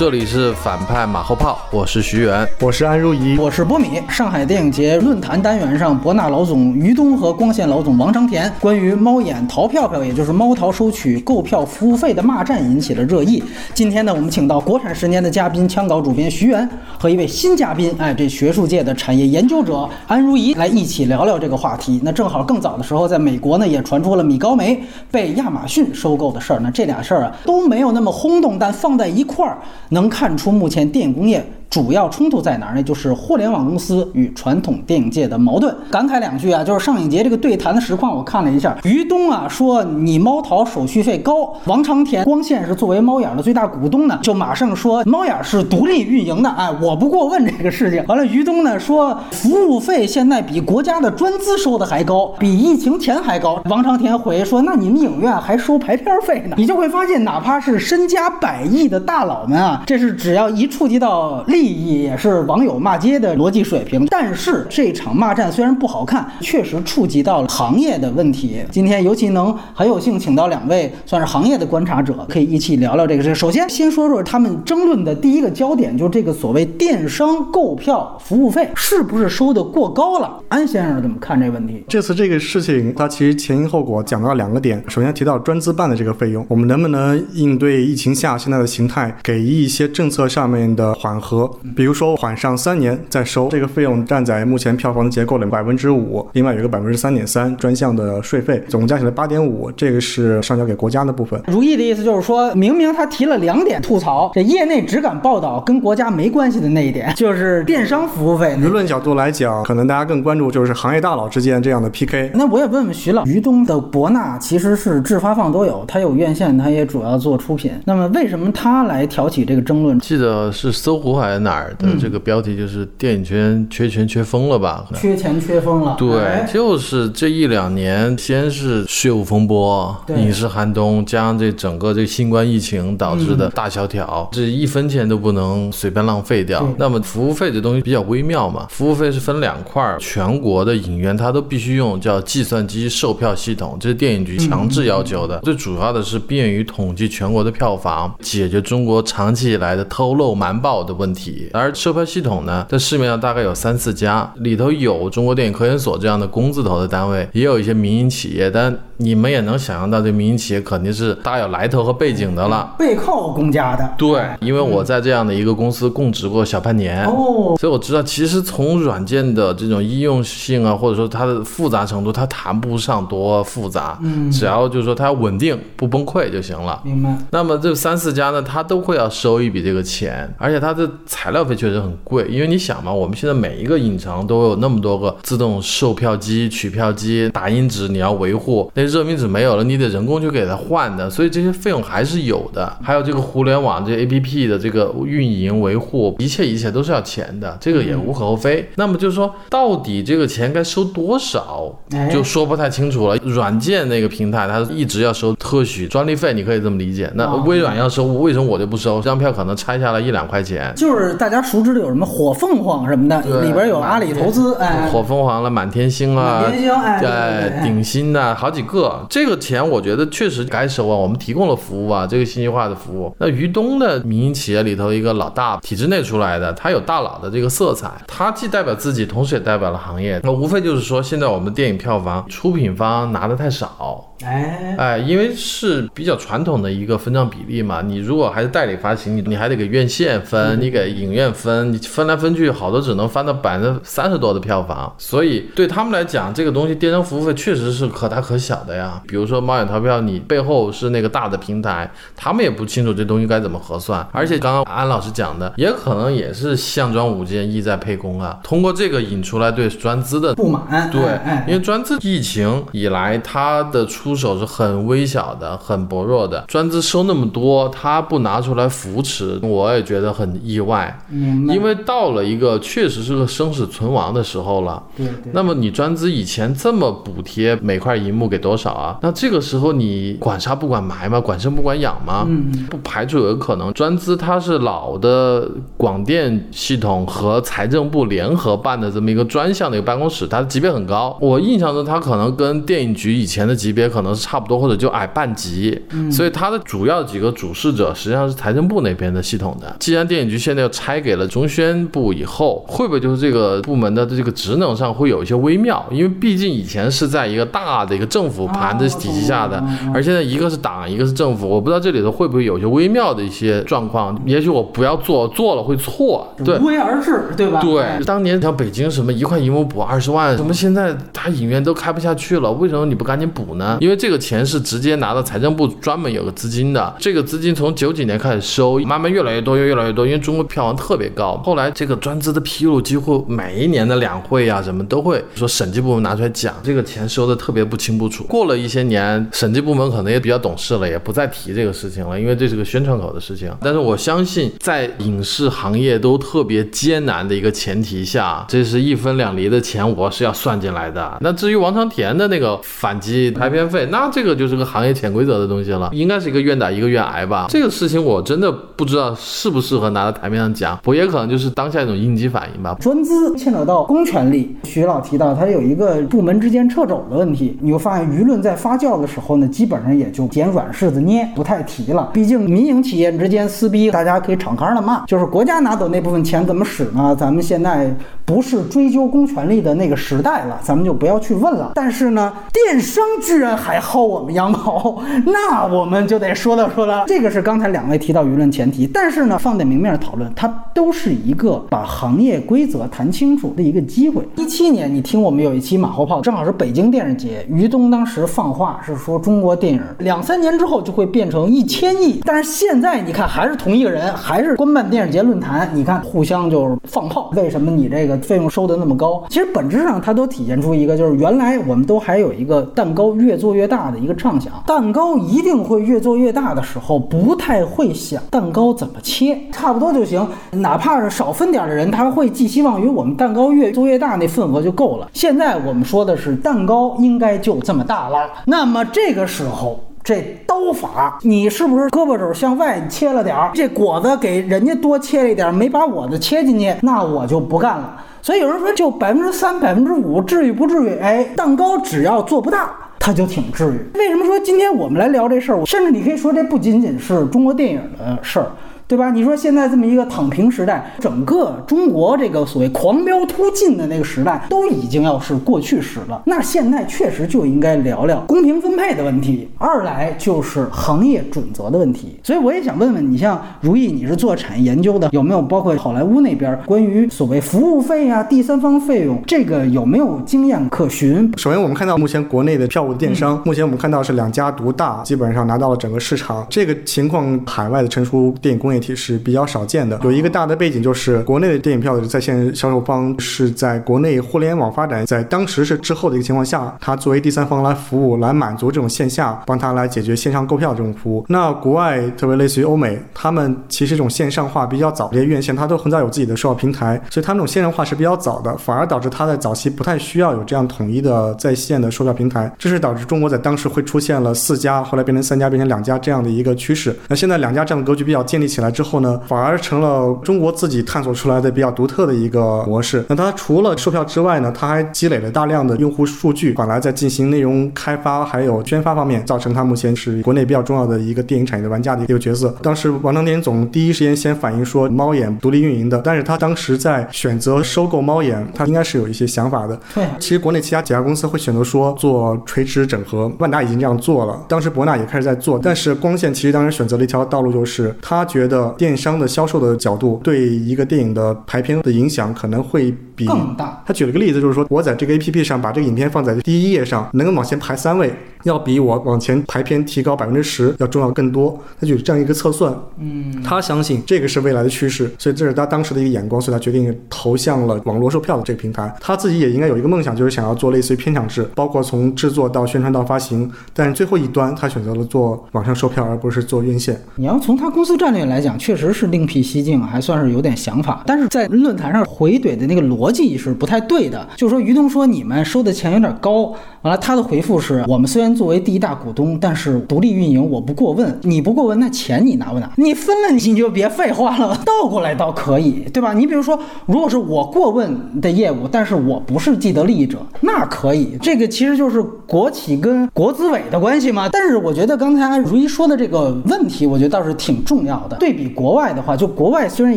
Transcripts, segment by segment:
这里是反派马后炮，我是徐源，我是安如怡，我是波米。上海电影节论坛单元上，博纳老总于东和光线老总王长田关于猫眼淘票票，也就是猫淘收取购票服务费的骂战引起了热议。今天呢，我们请到国产十年的嘉宾、枪稿主编徐源和一位新嘉宾，哎，这学术界的产业研究者安如怡来一起聊聊这个话题。那正好更早的时候，在美国呢也传出了米高梅被亚马逊收购的事儿。那这俩事儿啊都没有那么轰动，但放在一块儿，能看出目前电影工业。主要冲突在哪儿呢？就是互联网公司与传统电影界的矛盾。感慨两句啊，就是上影节这个对谈的实况，我看了一下。于东啊说你猫淘手续费高，王长田光线是作为猫眼的最大股东呢，就马上说猫眼是独立运营的，哎，我不过问这个事情。完了，于东呢说服务费现在比国家的专资收的还高，比疫情前还高。王长田回说那你们影院还收排片费呢？你就会发现，哪怕是身家百亿的大佬们啊，这是只要一触及到利。利益也是网友骂街的逻辑水平，但是这场骂战虽然不好看，确实触及到了行业的问题。今天尤其能很有幸请到两位算是行业的观察者，可以一起聊聊这个事。首先，先说说他们争论的第一个焦点，就是这个所谓电商购票服务费是不是收的过高了？安先生怎么看这个问题？这次这个事情，它其实前因后果讲到两个点。首先提到专资办的这个费用，我们能不能应对疫情下现在的形态，给一些政策上面的缓和？比如说缓上三年再收，这个费用占在目前票房的结构的百分之五，另外有个百分之三点三专项的税费，总共加起来八点五，这个是上交给国家的部分。如意的意思就是说，明明他提了两点吐槽，这业内只敢报道跟国家没关系的那一点，就是电商服务费。舆论角度来讲，可能大家更关注就是行业大佬之间这样的 PK。那我也问问徐老，于东的博纳其实是制发放都有，他有院线，他也主要做出品。那么为什么他来挑起这个争论？记得是搜狐还是哪儿？的这个标题就是电影圈缺钱缺疯了吧？缺钱缺疯了。对，就是这一两年，先是税务风波、影视寒冬，加上这整个这新冠疫情导致的大萧条，这一分钱都不能随便浪费掉。那么服务费这东西比较微妙嘛，服务费是分两块儿，全国的影院它都必须用叫计算机售票系统，这是电影局强制要求的。最主要的是便于统计全国的票房，解决中国长期以来的偷漏瞒报的问题。而车牌系统呢，在市面上大概有三四家，里头有中国电影科研所这样的工字头的单位，也有一些民营企业，但。你们也能想象到，这民营企业肯定是大有来头和背景的了，背靠公家的。对，因为我在这样的一个公司供职过小半年，哦，所以我知道，其实从软件的这种应用性啊，或者说它的复杂程度，它谈不上多复杂，嗯，只要就是说它稳定不崩溃就行了。明白。那么这三四家呢，它都会要收一笔这个钱，而且它的材料费确实很贵，因为你想嘛，我们现在每一个影城都有那么多个自动售票机、取票机、打印纸，你要维护那。热敏纸没有了，你得人工去给它换的，所以这些费用还是有的。还有这个互联网这 A P P 的这个运营维护，一切一切都是要钱的，这个也无可厚非。那么就是说，到底这个钱该收多少，就说不太清楚了。软件那个平台，它一直要收特许专利费，你可以这么理解。那微软要收，为什么我就不收？这张票可能拆下来一两块钱。就是大家熟知的有什么火凤凰什么的，里边有阿里投资，哎，火凤凰了，满天星啊，满天星，哎，顶新呐，好几个。这个钱我觉得确实该收啊，我们提供了服务啊，这个信息化的服务。那于东的民营企业里头一个老大，体制内出来的，他有大佬的这个色彩，他既代表自己，同时也代表了行业。那无非就是说，现在我们电影票房出品方拿的太少。哎哎，因为是比较传统的一个分账比例嘛，你如果还是代理发行，你你还得给院线分，你给影院分，你分来分去，好多只能翻到百分之三十多的票房，所以对他们来讲，这个东西电商服务费确实是可大可小的呀。比如说猫眼淘票，你背后是那个大的平台，他们也不清楚这东西该怎么核算，而且刚刚安老师讲的，也可能也是项庄舞剑，意在沛公啊。通过这个引出来对专资的不满，对，因为专资疫情以来它的出。出手是很微小的，很薄弱的，专资收那么多，他不拿出来扶持，我也觉得很意外卖，明白？因为到了一个确实是个生死存亡的时候了。对对，那么你专资以前这么补贴每块银幕给多少啊？那这个时候你管杀不管埋吗？管生不管养吗？嗯，不排除有可能，专资它是老的广电系统和财政部联合办的这么一个专项的一个办公室，它的级别很高。我印象中，它可能跟电影局以前的级别可能是差不多，或者就矮半级。所以它的主要几个主事者实际上是财政部那边的系统的。既然电影局现在又拆给了中宣部以后，会不会就是这个部门的这个职能上会有一些微妙？因为毕竟以前是在一个大的一个政府盘子体系下的，而现在一个是党，一个是政府，我不知道这里头会不会有一些微妙的一些状况。也许我不要做，做了会错。对无为而治，对吧？对，当年像北京什么一块银幕补二十万，什么现在他影院都开不下去了，为什么你不赶紧补呢？因为这个钱是直接拿到财政部专门有个资金的，这个资金从九几年开始收，慢慢越来越多，越越来越多，因为中国票票房特别高。后来这个专资的披露，几乎每一年的两会啊什么都会说审计部门拿出来讲，这个钱收的特别不清不楚。过了一些年，审计部门可能也比较懂事了，也不再提这个事情了，因为这是个宣传口的事情。但是我相信，在影视行业都特别艰难的一个前提下，这是一分两厘的钱，我是要算进来的。那至于王长田的那个反击排片费，那这个就是个行业潜规则的东西了，应该是一个愿打一个愿挨吧。这个事情我真的不知道适不适合拿到台面上讲，我也可能就是当下一种应激反应吧。专资牵扯到公权力，徐老提到它有一个部门之间掣肘的问题，你会发现舆论在发酵的时候呢，基本上也就捡软柿子捏，不太提了。毕竟民营企业之间撕逼，大家可以敞开的骂，就是国家拿走那部分钱怎么使呢？咱们现在不是追究公权力的那个时代了，咱们就不要去问了。但是呢，电商居然还薅我们羊毛，那我们就得说道说道。这个是刚才两位提到舆论前提，但是呢，放在明面讨论，它都是一个把行业规则谈清楚的一个机会。一七年，你听我们有一期马后炮，正好是北京电影节，于东当时放话是说中国电影两三年之后就会变成一千亿，但是现在你看还是同一个人，还是官办电影节论坛，你看互相就是放炮，为什么你这个费用收的那么高？其实本质上它都体现出一个，就是原来我们都还有一个蛋糕越做越大的一个畅想，蛋糕一定会越做越大的时候，不太会想蛋糕怎么切，差不多就行，哪怕是少分点的人，他会寄希望于我们蛋糕越做越大，那份额就够了。现在我们说的是蛋糕应该就这么大了，那么这个时候。这刀法，你是不是胳膊肘向外切了点儿？这果子给人家多切了一点儿，没把我的切进去，那我就不干了。所以有人说，就百分之三、百分之五，至于不至于？哎，蛋糕只要做不大，它就挺至于。为什么说今天我们来聊这事儿？甚至你可以说，这不仅仅是中国电影的事儿。对吧？你说现在这么一个躺平时代，整个中国这个所谓狂飙突进的那个时代，都已经要是过去时了。那现在确实就应该聊聊公平分配的问题。二来就是行业准则的问题。所以我也想问问你，像如意，你是做产业研究的，有没有包括好莱坞那边关于所谓服务费啊、第三方费用这个有没有经验可循？首先，我们看到目前国内的票务电商，目前我们看到是两家独大，基本上拿到了整个市场。这个情况，海外的成熟电影工业体是比较少见的。有一个大的背景就是，国内的电影票的在线销售方是在国内互联网发展，在当时是滞后的一个情况下，它作为第三方来服务，来满足这种线下，帮他来解决线上购票这种服务。那国外特别类似于欧美，他们其实这种线上化比较早，这些院线它都很早有自己的售票平台，所以他们这种线上化是比较早的，反而导致它在早期不太需要有这样统一的在线的售票平台，这是导致中国在当时会出现了四家，后来变成三家，变成两家这样的一个趋势。那现在两家这样的格局比较建立起来之后呢，反而成了中国自己探索出来的比较独特的一个模式。那它除了售票之外呢，它还积累了大量的用户数据，反来在进行内容开发还有宣发方面，造成它目前是国内比较重要的一个电影产业的玩家的一个角色。当时王长田总第一时间先反映说，猫眼独立运营的，但是他当时在选择收购猫眼，他应该是有一些想法的。对，其实国内其他几家公司会选择说做垂直整合，万达已经这样做了，当时博纳也开始在做，但是光线其实当时选择了一条道路，就是他觉得电商的销售的角度对一个电影的排片的影响可能会比更大。他举了个例子，就是说我在这个 APP 上把这个影片放在第一页上，能够往前排三位，要比我往前排片提高百分之十要重要更多。他就有这样一个测算，嗯，他相信这个是未来的趋势，所以这是他当时的一个眼光，所以他决定投向了网络售票的这个平台。他自己也应该有一个梦想，就是想要做类似于片场制，包括从制作到宣传到发行，但是最后一端他选择了做网上售票，而不是做院线。你要从他公司战略来讲，确实是另辟蹊径，还算是有点想法。但是在论坛上回怼的那个逻辑是不太对的，就是说于东说你们收的钱有点高，完了他的回复是我们虽然作为第一大股东，但是独立运营我不过问，你不过问那钱你拿不拿？你分了你就别废话了，倒过来倒可以，对吧？你比如说，如果是我过问的业务，但是我不是既得利益者，那可以，这个其实就是国企跟国资委的关系嘛。但是我觉得刚才如一说的这个问题，我觉得倒是挺重要的。对对比国外的话，就国外虽然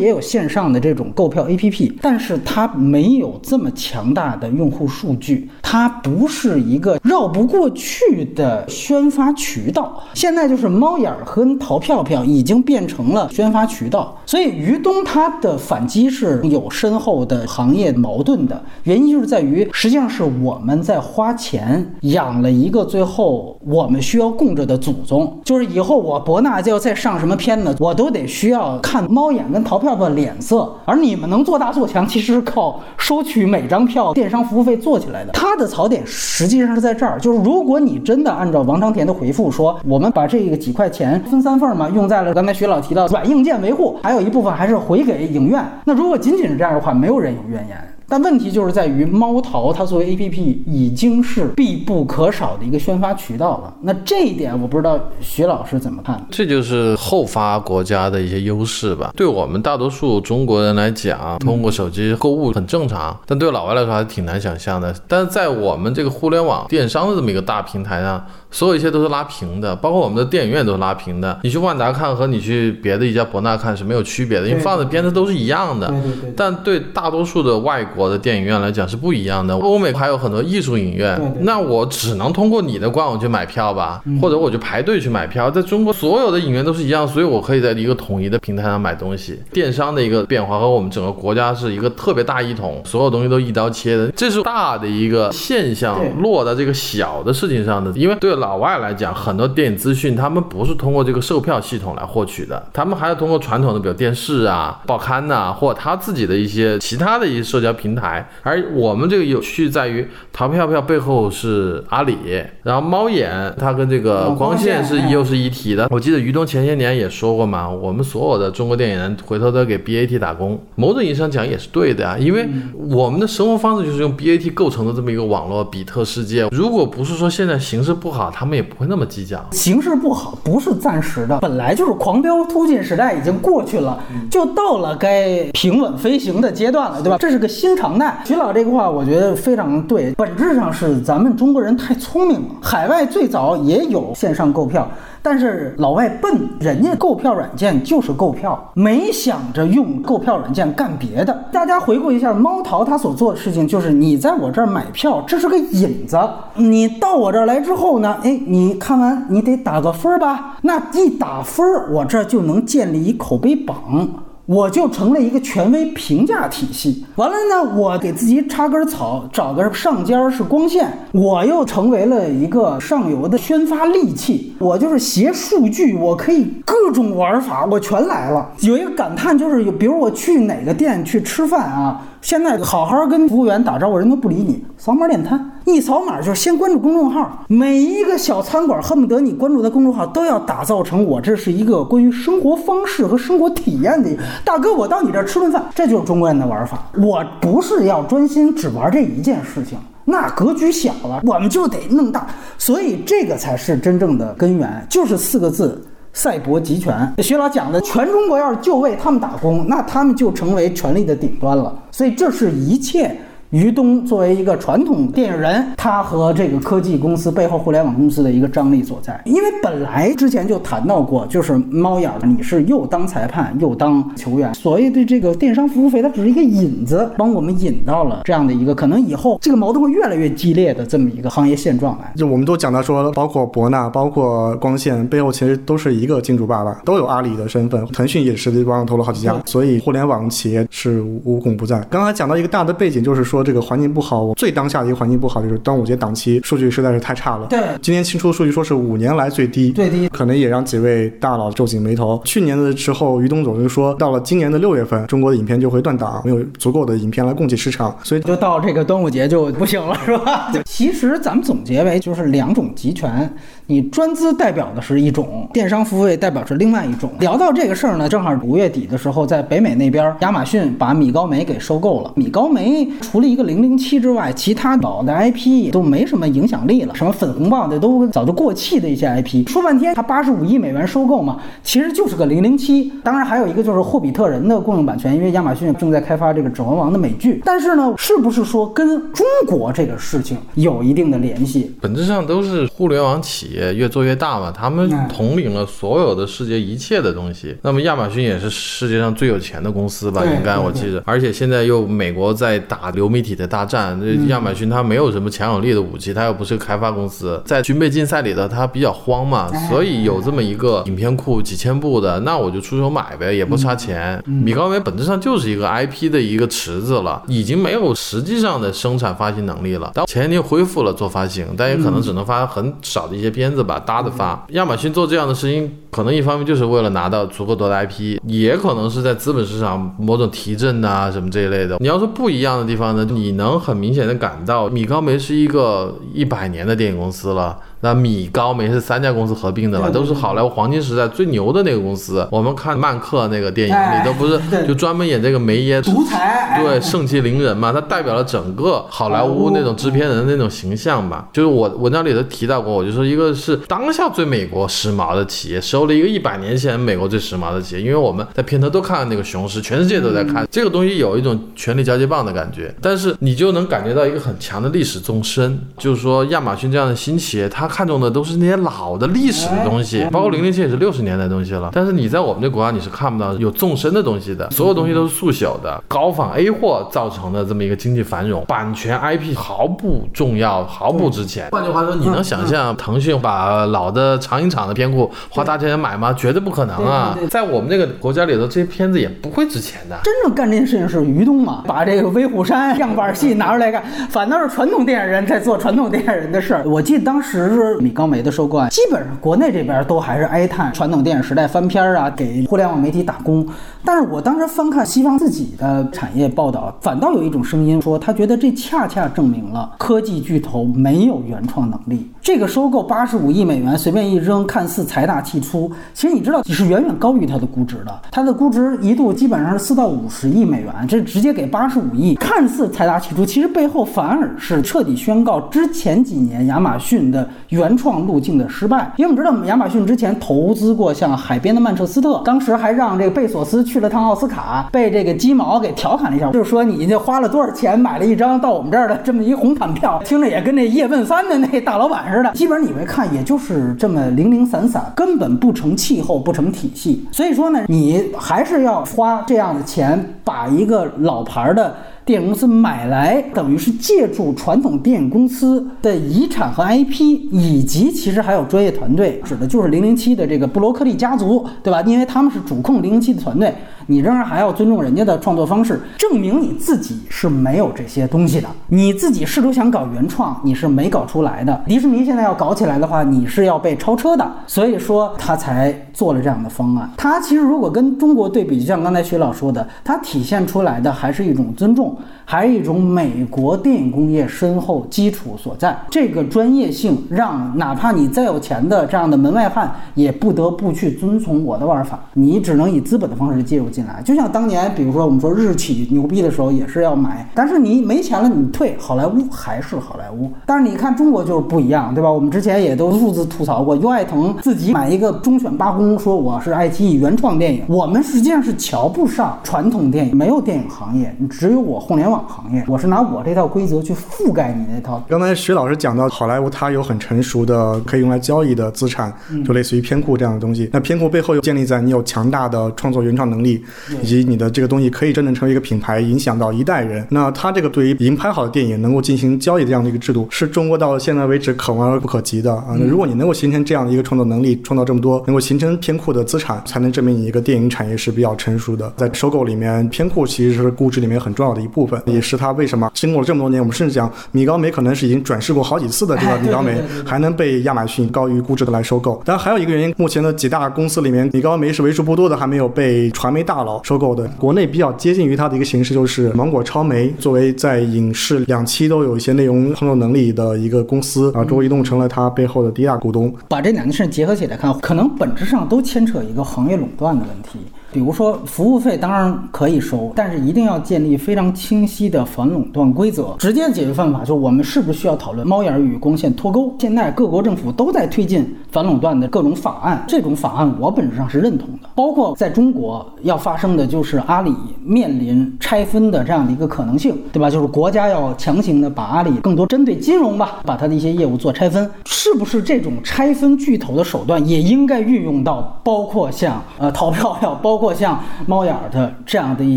也有线上的这种购票 APP，但是它没有这么强大的用户数据，它不是一个绕不过去的宣发渠道。现在就是猫眼儿和淘票票已经变成了宣发渠道，所以于东他的反击是有深厚的行业矛盾的原因，就是在于实际上是我们在花钱养了一个最后我们需要供着的祖宗，就是以后我博纳就要再上什么片子，我都得需要看猫眼跟淘票票脸色，而你们能做大做强，其实是靠收取每张票电商服务费做起来的。它的槽点实际上是在这儿，就是如果你真的按照王长田的回复说，我们把这个几块钱分三份嘛，用在了刚才徐老提到软硬件维护，还有一部分还是回给影院。那如果仅仅是这样的话，没有人有怨言。但问题就是在于猫淘它作为 APP 已经是必不可少的一个宣发渠道了。那这一点我不知道徐老师怎么看？这就是后发国家的一些优势吧。对我们大多数中国人来讲，通过手机购物很正常，但对老外来说还是挺难想象的。但是在我们这个互联网电商的这么一个大平台上，所有一切都是拉平的，包括我们的电影院都是拉平的。你去万达看和你去别的一家博纳看是没有区别的，因为放的片子都是一样的。对对对。但对大多数的外国的电影院来讲是不一样的。欧美还有很多艺术影院，那我只能通过你的官网去买票吧，嗯或者我就排队去买票。在中国所有的影院都是一样，所以我可以在一个统一的平台上买东西。电商的一个变化和我们整个国家是一个特别大一统，所有东西都一刀切的，这是大的一个现象落在这个小的事情上的。因为对老外来讲，很多电影资讯他们不是通过这个售票系统来获取的，他们还是通过传统的，比如电视啊、报刊呐、或者他自己的一些其他的一些社交平台。而我们这个有趣在于，淘票票背后是阿里，然后猫眼它跟这个哦光线是又是一体的。我记得于东前些年也说过嘛，我们所有的中国电影人回头都给 BAT 打工，某种意义上讲也是对的啊，因为我们的生活方式就是用 BAT 构成的这么一个网络比特世界。如果不是说现在形势不好，他们也不会那么计较。形势不好不是暂时的，本来就是狂飙突进时代已经过去了，就到了该平稳飞行的阶段了，对吧？这是个新常态。徐老这个话我觉得非常对，本质上是咱们中国人太聪明了。海外最早也有线上购票。但是老外笨，人家购票软件就是购票，没想着用购票软件干别的。大家回顾一下猫淘他所做的事情，就是你在我这儿买票，这是个引子。你到我这儿来之后呢，哎，你看完你得打个分儿吧？那一打分儿，我这儿就能建立一口碑榜。我就成了一个权威评价体系。完了呢，我给自己插根草，找个上尖儿是光线，我又成为了一个上游的宣发利器。我就是携数据，我可以各种玩法，我全来了。有一个感叹就是，比如我去哪个店去吃饭啊。现在好好跟服务员打招呼，人都不理你。扫码点餐，一扫码就是先关注公众号。每一个小餐馆恨不得你关注的公众号都要打造成我这是一个关于生活方式和生活体验的。大哥，我到你这儿吃顿饭，这就是中国人的玩法。我不是要专心只玩这一件事情。那格局小了，我们就得弄大，所以这个才是真正的根源，就是四个字。赛博集权，徐老讲的，全中国要是就为他们打工，那他们就成为权力的顶端了。所以这是一切。于东作为一个传统电影人，他和这个科技公司背后互联网公司的一个张力所在。因为本来之前就谈到过，就是猫眼儿，你是又当裁判又当球员。所谓的这个电商服务费，它只是一个引子，帮我们引到了这样的一个可能以后这个矛盾会越来越激烈的这么一个行业现状来。就我们都讲到说，包括博纳，包括光线背后其实都是一个金主爸爸，都有阿里的身份，腾讯也是往上投了好几家，所以互联网企业是无孔不在。刚才讲到一个大的背景，就是说这个环境不好，我最当下的一个环境不好就是端午节档期数据实在是太差了。对，今年新出的数据说是五年来最低，最低可能也让几位大佬皱紧眉头。去年的时候，于东总就说，到了今年的六月份，中国的影片就会断档，没有足够的影片来供给市场，所以就到这个端午节就不行了，是吧？其实咱们总结为就是两种集权，你专资代表的是一种，电商付费代表是另外一种。聊到这个事儿呢，正好五月底的时候，在北美那边，亚马逊把米高梅给收购了。米高梅除了一个零零七之外，其他老的 IP 都没什么影响力了，什么粉红豹的都早就过气的一些 IP。说半天，它八十五亿美元收购嘛，其实就是个零零七。当然还有一个就是霍比特人的共用版权，因为亚马逊正在开发这个指环王的美剧。但是呢，是不是说跟中国这个事情有一定的联系？本质上都是互联网企业越做越大嘛，他们统领了所有的世界一切的东西。那么亚马逊也是世界上最有钱的公司吧？应该我记得。而且现在又美国在打流媒体的大战，这亚马逊它没有什么强有力的武器，它又不是开发公司，在军备竞赛里头它比较慌嘛，所以有这么一个影片库几千部的，那我就出手买呗，也不差钱。米高梅本质上就是一个 IP 的一个池子了，已经没有实际上的生产发行能力了。当前年恢复了做发行，但也可能只能发很少的一些片片子吧，搭着发。亚马逊做这样的事情，可能一方面就是为了拿到足够多的 IP，也可能是在资本市场某种提振呐、什么这一类的。你要说不一样的地方呢，你能很明显的感到米高梅是一个一百年的电影公司了。那米高梅是三家公司合并的了，都是好莱坞黄金时代最牛的那个公司。我们看曼克那个电影里，都不是就专门演这个梅耶独裁，对，盛气凌人嘛，他代表了整个好莱坞那种制片人的那种形象吧。就是我文章里头提到过，我就说一个是当下最美国时髦的企业，收了一个一百年前美国最时髦的企业。因为我们在片头都看了那个雄狮，全世界都在看这个东西，有一种权力交接棒的感觉。但是你就能感觉到一个很强的历史纵深，就是说亚马逊这样的新企业，它看中的都是那些老的历史的东西，包括零零七也是六十年代的东西了。但是你在我们这国家你是看不到有纵深的东西的，所有东西都是速朽的，高仿 A 货造成的这么一个经济繁荣，版权 IP 毫不重要，毫不值钱。换句话说，你能想象腾讯把老的长影厂的片库花大钱买吗？绝对不可能啊！在我们这个国家里头，这些片子也不会值钱的。真正干这件事情是于东嘛，把这个威虎山样板戏拿出来干，反倒是传统电影人在做传统电影人的事儿。我记得当时米高梅的收购案，基本上国内这边都还是哀叹传统电影时代翻篇儿啊，给互联网媒体打工。但是我当时翻看西方自己的产业报道，反倒有一种声音说，他觉得这恰恰证明了科技巨头没有原创能力。这个收购八十五亿美元，随便一扔，看似财大气粗，其实你知道你是远远高于它的估值的。它的估值一度基本上是四到五十亿美元，这直接给八十五亿，看似财大气粗，其实背后反而是彻底宣告之前几年亚马逊的原创路径的失败。因为我们知道亚马逊之前投资过像海边的曼彻斯特，当时还让这个贝索斯去了趟奥斯卡，被这个鸡毛给调侃了一下，就是说你这花了多少钱买了一张到我们这儿的这么一红毯票，听着也跟那叶问三的那大老板似的。基本上你们看，也就是这么零零散散，根本不成气候，不成体系。所以说呢，你还是要花这样的钱，把一个老牌的。电影公司买来，等于是借助传统电影公司的遗产和 IP，以及其实还有专业团队，指的就是零零七的这个布罗克利家族，对吧？因为他们是主控零零七的团队，你仍然还要尊重人家的创作方式，证明你自己是没有这些东西的。你自己试图想搞原创，你是没搞出来的。迪士尼现在要搞起来的话，你是要被超车的。所以说他才做了这样的方案。他其实如果跟中国对比，就像刚才徐老说的，它体现出来的还是一种尊重。还是一种美国电影工业深厚基础所在，这个专业性让哪怕你再有钱的这样的门外汉，也不得不去遵从我的玩法。你只能以资本的方式介入进来，就像当年，比如说我们说日企牛逼的时候，也是要买，但是你没钱了，你退，好莱坞还是好莱坞。但是你看中国就是不一样，对吧？我们之前也都数字吐槽过，优爱腾自己买一个忠犬八公，说我是爱奇艺原创电影，我们实际上是瞧不上传统电影，没有电影行业，只有我互联网。行业，我是拿我这套规则去覆盖你那套。刚才徐老师讲到，好莱坞它有很成熟的可以用来交易的资产，就类似于片库这样的东西。那片库背后又建立在你有强大的创作原创能力，以及你的这个东西可以真正成为一个品牌，影响到一代人。那它这个对于已经拍好的电影能够进行交易的这样的一个制度，是中国到现在为止可望而不可及的啊。那如果你能够形成这样的一个创作能力，创造这么多能够形成片库的资产，才能证明你一个电影产业是比较成熟的。在收购里面，片库其实是估值里面很重要的一部分，也是它。为什么经过了这么多年，我们甚至讲米高梅可能是已经转世过好几次的这个 米高梅，还能被亚马逊高于估值的来收购？当然还有一个原因，目前的几大公司里面，米高梅是为数不多的还没有被传媒大大佬收购的。国内比较接近于它的一个形式就是芒果超媒作为在影视两期都有一些内容创作能力的一个公司，啊中国移动成了它背后的第一大股东。把这两件事结合起来看，可能本质上都牵扯一个行业垄断的问题。比如说，服务费当然可以收，但是一定要建立非常清晰的反垄断规则。直接解决办法就是，我们是不是需要讨论猫眼与光线脱钩？现在各国政府都在推进反垄断的各种法案，这种法案我本质上是认同的。包括在中国要发生的就是阿里面临拆分的这样的一个可能性，对吧？就是国家要强行的把阿里更多针对金融吧，把它的一些业务做拆分，是不是这种拆分巨头的手段也应该运用到包括像呃淘票票，包括。或像猫眼的这样的一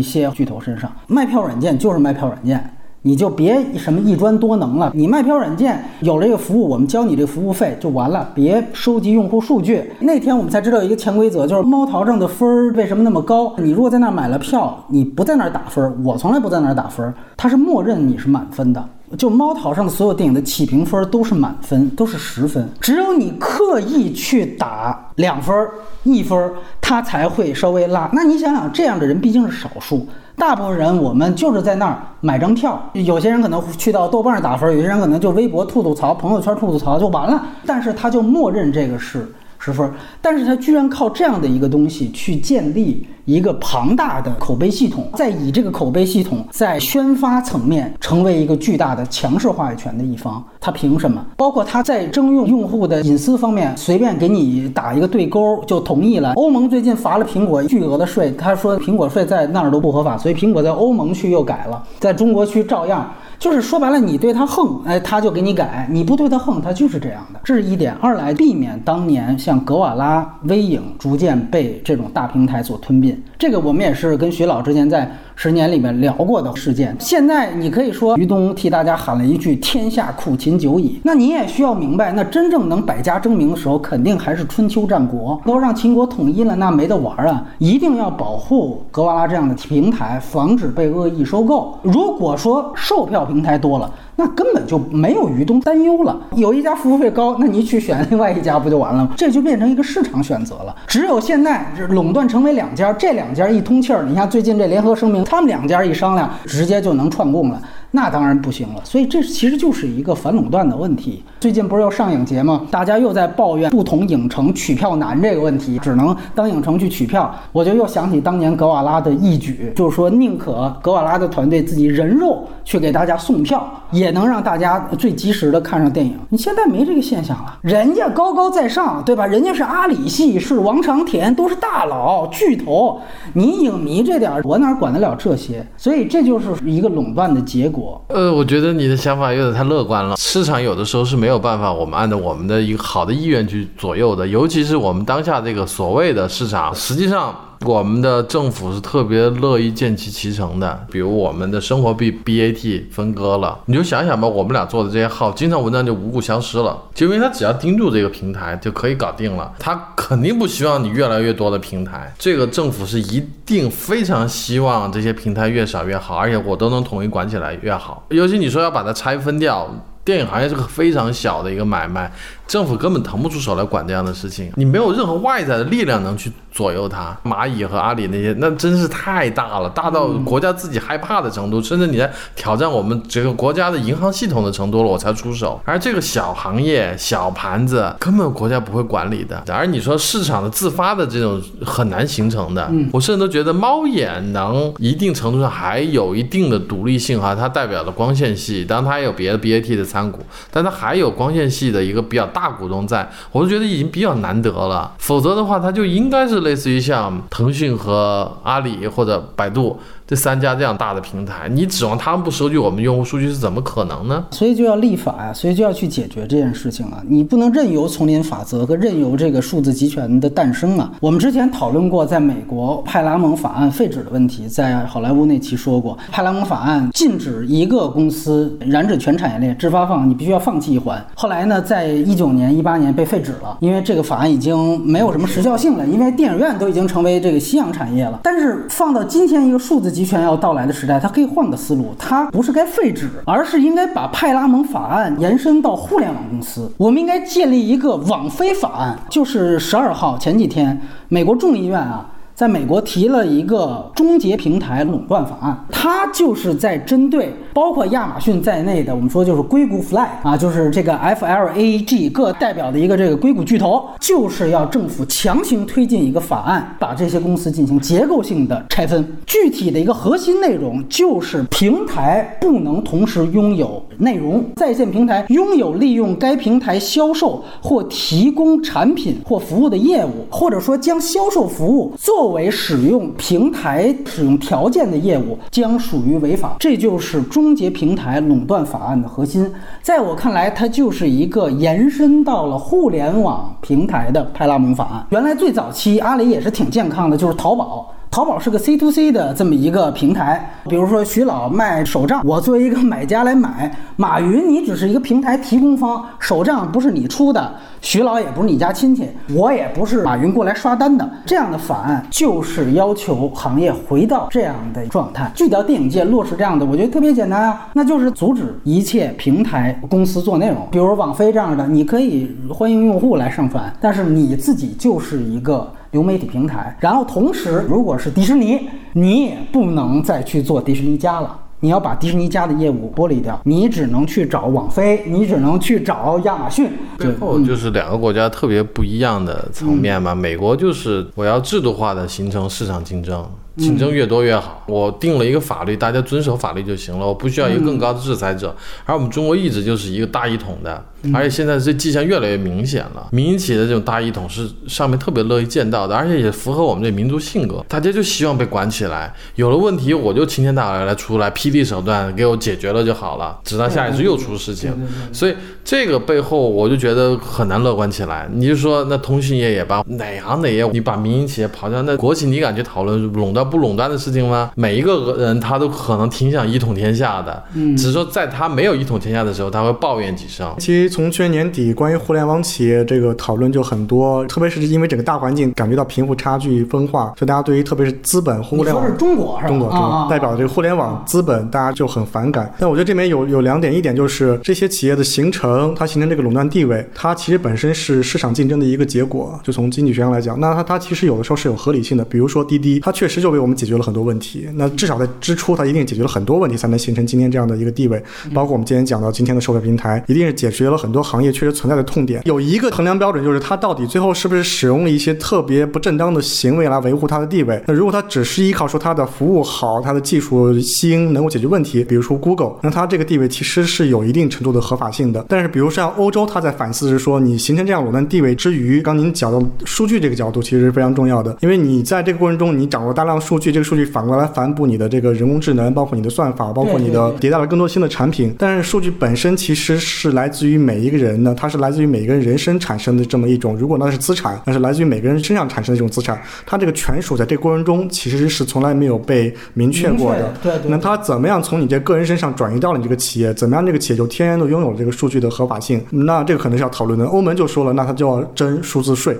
些巨头身上，卖票软件就是卖票软件，你就别什么一专多能了。你卖票软件有了这个服务，我们交你这服务费就完了，别收集用户数据。那天我们才知道一个潜规则，就是猫淘上的分儿为什么那么高？你如果在那儿买了票，你不在那儿打分，我从来不在那儿打分，它是默认你是满分的。就猫淘上的所有电影的起评分都是满分，都是十分。只有你刻意去打两分、一分，它才会稍微拉。那你想想，这样的人毕竟是少数，大部分人我们就是在那儿买张票。有些人可能去到豆瓣打分，有些人可能就微博吐吐槽，朋友圈吐吐槽就完了。但是他就默认这个是十分，但是他居然靠这样的一个东西去建立。一个庞大的口碑系统，再以这个口碑系统在宣发层面成为一个巨大的强势话语权的一方，他凭什么？包括他在征用用户的隐私方面，随便给你打一个对勾就同意了。欧盟最近罚了苹果巨额的税，他说苹果税在那儿都不合法，所以苹果在欧盟区又改了，在中国区照样。就是说白了，你对他横，哎，他就给你改；你不对他横，他就是这样的。这是一点。二来避免当年像格瓦拉、微影逐渐被这种大平台所吞并。这个我们也是跟徐老之前在十年里面聊过的事件。现在你可以说于东替大家喊了一句“天下苦秦久矣”，那你也需要明白，那真正能百家争鸣的时候，肯定还是春秋战国。都让秦国统一了，那没得玩啊！一定要保护格瓦拉这样的平台，防止被恶意收购。如果说售票平台多了，那根本就没有于东担忧了。有一家服务费高，那你去选另外一家不就完了吗？这就变成一个市场选择了。只有现在垄断成为两家，这两家一通气儿，你像最近这联合声明，他们两家一商量，直接就能串供了。那当然不行了，所以这其实就是一个反垄断的问题。最近不是要上影节吗？大家又在抱怨不同影城取票难这个问题，只能当影城去取票。我就又想起当年格瓦拉的义举，就是说宁可格瓦拉的团队自己人肉去给大家送票，也能让大家最及时的看上电影。你现在没这个现象了，人家高高在上，对吧？人家是阿里系，是王长田，都是大佬巨头。你影迷这点，我哪管得了这些？所以这就是一个垄断的结果。呃，我觉得你的想法有点太乐观了。市场有的时候是没有办法，我们按照我们的一个好的意愿去左右的，尤其是我们当下这个所谓的市场，实际上。我们的政府是特别乐意见其其成的，比如我们的生活币 BAT 分割了，你就想想吧，我们俩做的这些号，经常文章就无故消失了，就因为他只要盯住这个平台就可以搞定了，他肯定不希望你越来越多的平台，这个政府是一定非常希望这些平台越少越好，而且我都能统一管起来越好，尤其你说要把它拆分掉，电影行业是个非常小的一个买卖。政府根本腾不出手来管这样的事情，你没有任何外在的力量能去左右它。蚂蚁和阿里那些，那真是太大了，大到国家自己害怕的程度，甚至你在挑战我们这个国家的银行系统的程度了，我才出手。而这个小行业、小盘子，根本国家不会管理的。而你说市场的自发的这种很难形成的，我甚至都觉得猫眼能一定程度上还有一定的独立性哈，它代表了光线系，当然它也有别的 BAT 的参股，但它还有光线系的一个比较。大股东在，我就觉得已经比较难得了。否则的话，它就应该是类似于像腾讯和阿里或者百度。这三家这样大的平台，你指望他们不收集我们用户数据是怎么可能呢？所以就要立法呀，所以就要去解决这件事情了。你不能任由丛林法则和任由这个数字集权的诞生啊。我们之前讨论过，在美国派拉蒙法案废止的问题，在好莱坞那期说过，派拉蒙法案禁止一个公司染指全产业链，制发放你必须要放弃一环。后来呢，在一九年、一八年被废止了，因为这个法案已经没有什么时效性了，因为电影院都已经成为这个夕阳产业了。但是放到今天一个数字。集权要到来的时代，它可以换个思路，它不是该废止，而是应该把派拉蒙法案延伸到互联网公司。我们应该建立一个网飞法案，就是十二号前几天，美国众议院啊。在美国提了一个终结平台垄断法案，它就是在针对包括亚马逊在内的，我们说就是硅谷 Fly 啊，就是这个 F L A G 各代表的一个这个硅谷巨头，就是要政府强行推进一个法案，把这些公司进行结构性的拆分。具体的一个核心内容就是平台不能同时拥有内容，在线平台拥有利用该平台销售或提供产品或服务的业务，或者说将销售服务作为使用平台使用条件的业务，将属于违法。这就是中终结平台垄断法案的核心。在我看来，它就是一个延伸到了互联网平台的派拉蒙法案。原来最早期阿里也是挺健康的，就是淘宝。淘宝是个 C to C 的这么一个平台，比如说徐老卖手账，我作为一个买家来买；马云，你只是一个平台提供方，手账不是你出的，徐老也不是你家亲戚，我也不是马云过来刷单的。这样的法案就是要求行业回到这样的状态。具体到电影界落实这样的，我觉得特别简单啊，那就是阻止一切平台公司做内容，比如网飞这样的，你可以欢迎用户来上传，但是你自己就是一个。流媒体平台，然后同时，如果是迪士尼，你也不能再去做迪士尼家了，你要把迪士尼家的业务剥离掉，你只能去找网飞，你只能去找亚马逊。最后就是两个国家特别不一样的层面嘛，美国就是我要制度化的形成市场竞争。竞争越多越好。我定了一个法律，大家遵守法律就行了，我不需要一个更高的制裁者。而我们中国一直就是一个大一统的，而且现在这迹象越来越明显了。民营企业的这种大一统是上面特别乐意见到的，而且也符合我们这民族性格。大家就希望被管起来，有了问题我就晴天大雷来出来，霹雳手段给我解决了就好了，直到下一次又出事情。所以这个背后我就觉得很难乐观起来。你就说那通讯业也罢，哪行哪业，你把民营企业刨掉，那国企你敢去讨论垄断？不垄断的事情吗？每一个人他都可能挺想一统天下的，嗯，只是说在他没有一统天下的时候，他会抱怨几声。其实从去年年底，关于互联网企业这个讨论就很多，特别是因为整个大环境感觉到贫富差距分化，所以大家对于特别是资本互联网，是中国，中国，中国代表这个互联网资本，大家就很反感。但我觉得这边有有两点，一点就是这些企业的形成，它形成这个垄断地位，它其实本身是市场竞争的一个结果。就从经济学上来讲，那它它其实有的时候是有合理性的。比如说滴滴，它确实就为我们解决了很多问题。那至少在支出，它一定解决了很多问题，才能形成今天这样的一个地位。包括我们今天讲到今天的售票平台，一定是解决了很多行业确实存在的痛点。有一个衡量标准，就是它到底最后是不是使用了一些特别不正当的行为来维护它的地位。那如果它只是依靠说它的服务好，它的技术新，能够解决问题，比如说 Google，那它这个地位其实是有一定程度的合法性的。但是，比如像欧洲，它在反思是说，你形成这样垄断地位之余，刚您讲到数据这个角度其实是非常重要的，因为你在这个过程中，你掌握大量数据，这个数据反过来反哺你的这个人工智能，包括你的算法，包括你的迭代了更多新的产品。但是数据本身其实是来自于每一个人的，它是来自于每个人人生产生的这么一种，如果那是资产，那是来自于每个人身上产生的一种资产。它这个权属在这个过程中其实是从来没有被明确过的。对对。那它怎么样从你这个人身上转移到了你这个企业？怎么样这个企业就天然的拥有了这个数据的合法性？那这个可能是要讨论的。欧盟就说了，那它就要征数字税。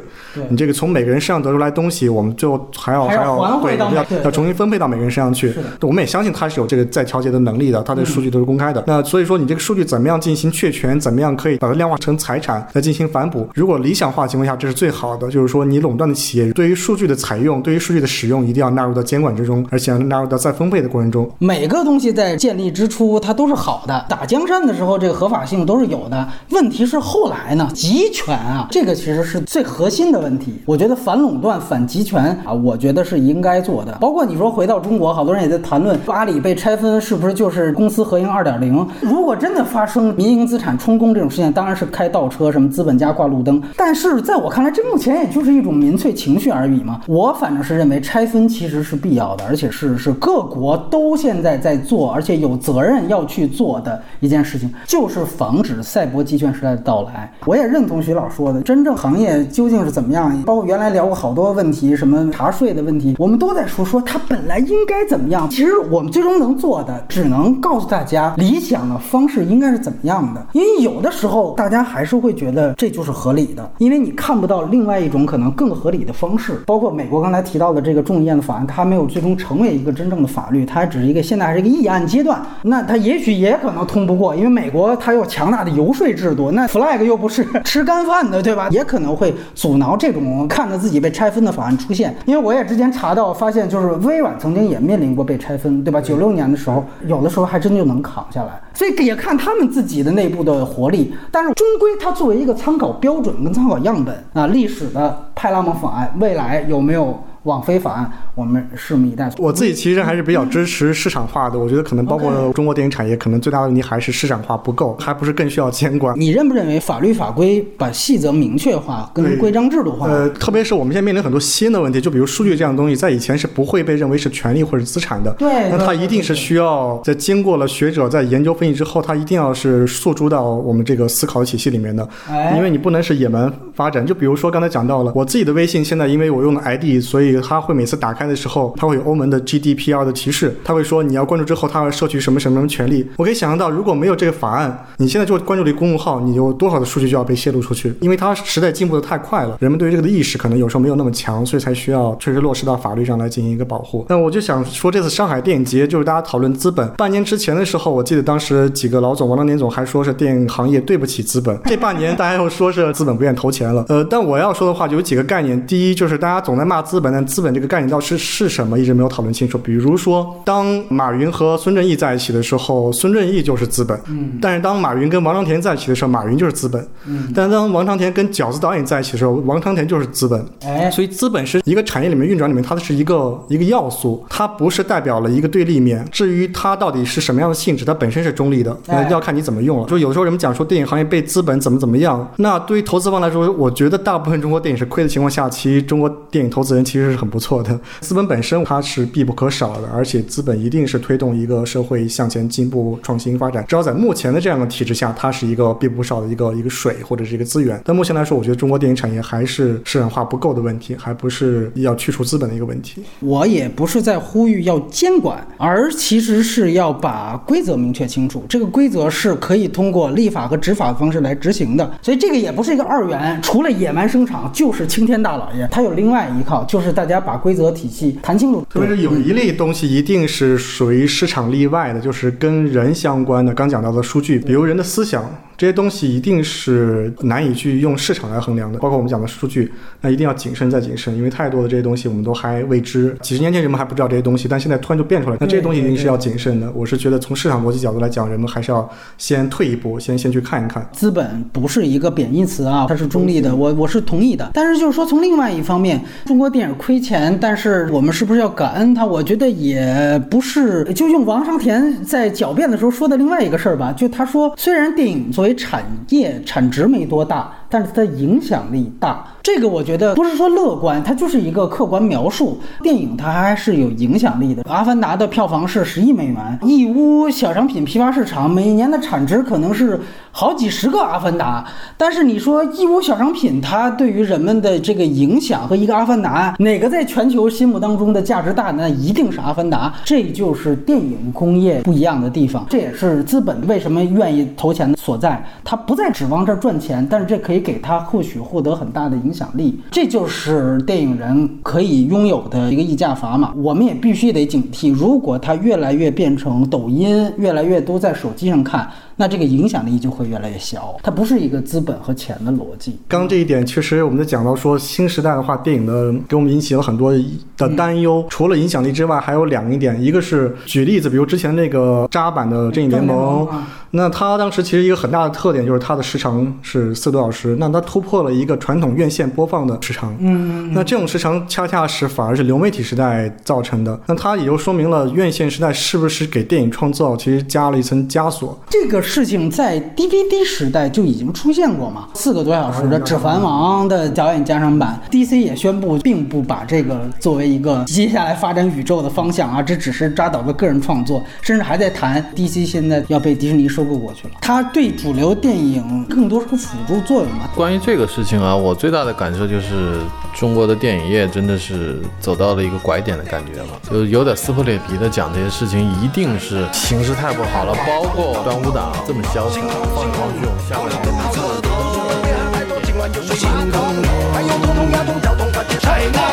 你这个从每个人身上得出来东西，我们最后还要还要对要要要重新分配到每个人身上去。我们也相信他是有这个再调节的能力的，他的数据都是公开的。那所以说你这个数据怎么样进行确权？怎么样可以把它量化成财产来进行反哺？如果理想化情况下，这是最好的。就是说你垄断的企业对于数据的采用，对于数据的使用，一定要纳入到监管之中，而且纳入到再分配的过程中。每个东西在建立之初它都是好的，打江山的时候这个合法性都是有的。问题是后来呢，集权啊，这个其实是最核心的问题。我觉得反垄断、反集权啊，我觉得是应该做的。包括你说回到中国，好多人也在谈论阿里被拆分是不是就是公私合营二点零？如果真的发生民营资产充公这种事情，当然是开倒车，什么资本家挂路灯。但是在我看来，这目前也就是一种民粹情绪而已嘛。我反正是认为拆分其实是必要的，而且是是各国都现在在做，而且有责任要去做的一件事情，就是防止赛博集权时代的到来。我也认同徐老说的，真正行业究竟是怎么样？包括原来聊过好多问题，什么查税的问题，我们都在说说他本来应该怎么样。其实我们最终能做的，只能告诉大家理想的方式应该是怎么样的。因为有的时候大家还是会觉得这就是合理的，因为你看不到另外一种可能更合理的方式。包括美国刚才提到的这个众议院的法案，它没有最终成为一个真正的法律，它只是一个现在还是一个议案阶段。那它也许也可能通不过，因为美国它有强大的游说制度，那 flag 又不是 吃干饭的，对吧？也可能会阻挠这种看着自己被拆分的法案出现。因为我也之前查到发现，就是微软曾经也面临过被拆分，对吧？九六年的时候，有的时候还真就能扛下来。所以也看他们自己的内部的活力，但是终归它作为一个参考标准跟参考样本啊，历史的派拉蒙法案，未来有没有？网飞法案，我们拭目以待。我自己其实还是比较支持市场化的，我觉得可能包括中国电影产业，可能最大的问题还是市场化不够，还不是更需要监管。你认不认为法律法规把细则明确化，跟规章制度化？呃，特别是我们现在面临很多新的问题，就比如数据这样东西，在以前是不会被认为是权利或者资产的。对，那它一定是需要在经过了学者在研究分析之后，它一定要是诉诸到我们这个思考体系里面的。哎，因为你不能是野蛮发展。就比如说刚才讲到了，我自己的微信现在因为我用的 ID，所以它会每次打。开的时候，它会有欧盟的 GDPR 的提示，它会说你要关注之后，它会摄取什么什么什么权利。我可以想象到，如果没有这个法案，你现在就关注了一个公众号，你有多少的数据就要被泄露出去？因为它时代进步的太快了，人们对于这个的意识可能有时候没有那么强，所以才需要确实落实到法律上来进行一个保护。那我就想说，这次上海电影节就是大家讨论资本。半年之前的时候，我记得当时几个老总，王当年总还说是电影行业对不起资本。这半年大家又说是资本不愿投钱了。呃，但我要说的话就有几个概念。第一就是大家总在骂资本，但资本这个概念到底是是什么？一直没有讨论清楚。比如说，当马云和孙正义在一起的时候，孙正义就是资本；嗯，但是当马云跟王长田在一起的时候，马云就是资本；嗯，但是当王长田跟饺子导演在一起的时候，王长田就是资本。哎，所以资本是一个产业里面运转里面，它是一个一个要素，它不是代表了一个对立面。至于它到底是什么样的性质，它本身是中立的，哎那要看你怎么用了。就有时候人们讲说电影行业被资本怎么怎么样，那对于投资方来说，我觉得大部分中国电影是亏的情况下，其实中国电影投资人其实是很不错的。资本本身它是必不可少的，而且资本一定是推动一个社会向前进步、创新发展。只要在目前的这样的体制下，它是一个必不可少的一个一个水或者是一个资源。但目前来说，我觉得中国电影产业还是市场化不够的问题，还不是要去除资本的一个问题。我也不是在呼吁要监管，而其实是要把规则明确清楚。这个规则是可以通过立法和执法的方式来执行的，所以这个也不是一个二元，除了野蛮生长就是青天大老爷，它有另外一套，就是大家把规则体系谈清楚。特别是有一类东西一定是属于市场例外的，就是跟人相关的。刚讲到的数据，比如人的思想。这些东西一定是难以去用市场来衡量的，包括我们讲的数据，那一定要谨慎再谨慎，因为太多的这些东西我们都还未知。几十年前人们还不知道这些东西，但现在突然就变出来，那这些东西一定是要谨慎的。我是觉得从市场逻辑角度来讲，人们还是要先退一步，先先去看一看。资本不是一个贬义词啊，它是中立的，我我是同意的。但是就是说，从另外一方面，中国电影亏钱，但是我们是不是要感恩他？我觉得也不是。就用王长田在狡辩的时候说的另外一个事儿吧，就他说，虽然电影作为产业产值没多大，但是它的影响力大。这个我觉得不是说乐观，它就是一个客观描述。电影它还是有影响力的。《阿凡达》的票房是十亿美元，义乌小商品批发市场每年的产值可能是好几十个《阿凡达》。但是你说义乌小商品它对于人们的这个影响和一个《阿凡达》，哪个在全球心目当中的价值大？那一定是《阿凡达》。这就是电影工业不一样的地方，这也是资本为什么愿意投钱的所在。他不再指望这赚钱，但是这可以给他或许获得很大的影响力。这就是电影人可以拥有的一个议价砝码。我们也必须得警惕，如果他越来越变成抖音，越来越多在手机上看。那这个影响力就会越来越小，它不是一个资本和钱的逻辑。刚这一点，确实我们在讲到说新时代的话，电影的给我们引起了很多的担忧。除了影响力之外，还有两个点，一个是举例子，比如之前那个渣版的《正义联盟》，那它当时其实一个很大的特点就是它的时长是四个多小时，那它突破了一个传统院线播放的时长。嗯，那这种时长恰恰是反而是流媒体时代造成的。那它也就说明了院线时代是不是给电影创造其实加了一层枷锁。这个事情在 DVD 时代就已经出现过嘛？四个多小时的《指环王》的导演加长版，DC 也宣布并不把这个作为一个接下来发展宇宙的方向啊，这只是扎导的个人创作，甚至还在谈 DC 现在要被迪士尼收购过去了。它对主流电影更多是个辅助作用嘛？关于这个事情啊，我最大的感受就是，中国的电影业真的是走到了一个拐点的感觉了，就有点撕破脸皮的讲这些事情，一定是形势太不好了。包括端午档这么潇洒，放眼望，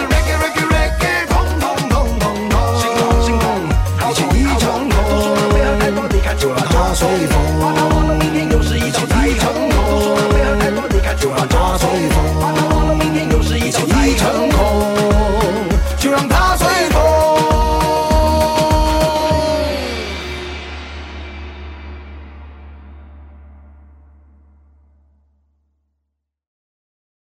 是。